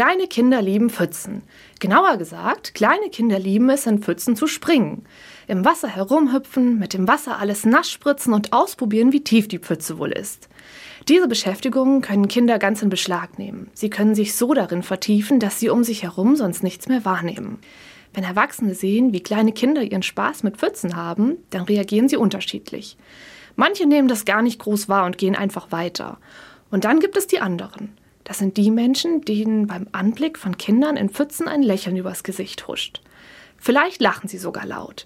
Kleine Kinder lieben Pfützen. Genauer gesagt, kleine Kinder lieben es, in Pfützen zu springen. Im Wasser herumhüpfen, mit dem Wasser alles nass spritzen und ausprobieren, wie tief die Pfütze wohl ist. Diese Beschäftigungen können Kinder ganz in Beschlag nehmen. Sie können sich so darin vertiefen, dass sie um sich herum sonst nichts mehr wahrnehmen. Wenn Erwachsene sehen, wie kleine Kinder ihren Spaß mit Pfützen haben, dann reagieren sie unterschiedlich. Manche nehmen das gar nicht groß wahr und gehen einfach weiter. Und dann gibt es die anderen. Das sind die Menschen, denen beim Anblick von Kindern in Pfützen ein Lächeln übers Gesicht huscht. Vielleicht lachen sie sogar laut.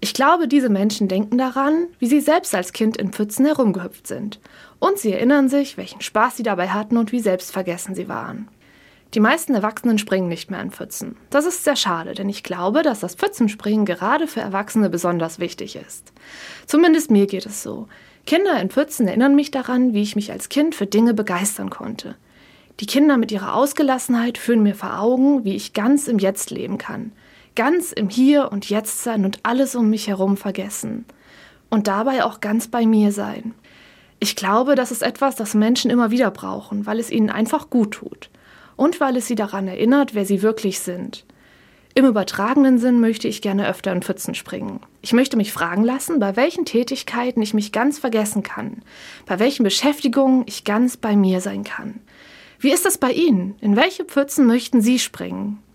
Ich glaube, diese Menschen denken daran, wie sie selbst als Kind in Pfützen herumgehüpft sind. Und sie erinnern sich, welchen Spaß sie dabei hatten und wie selbstvergessen sie waren. Die meisten Erwachsenen springen nicht mehr in Pfützen. Das ist sehr schade, denn ich glaube, dass das Pfützenspringen gerade für Erwachsene besonders wichtig ist. Zumindest mir geht es so. Kinder in Pfützen erinnern mich daran, wie ich mich als Kind für Dinge begeistern konnte. Die Kinder mit ihrer Ausgelassenheit führen mir vor Augen, wie ich ganz im Jetzt leben kann. Ganz im Hier und Jetzt sein und alles um mich herum vergessen. Und dabei auch ganz bei mir sein. Ich glaube, das ist etwas, das Menschen immer wieder brauchen, weil es ihnen einfach gut tut und weil es sie daran erinnert, wer sie wirklich sind. Im übertragenen Sinn möchte ich gerne öfter in Pfützen springen. Ich möchte mich fragen lassen, bei welchen Tätigkeiten ich mich ganz vergessen kann, bei welchen Beschäftigungen ich ganz bei mir sein kann. Wie ist das bei Ihnen? In welche Pfützen möchten Sie springen?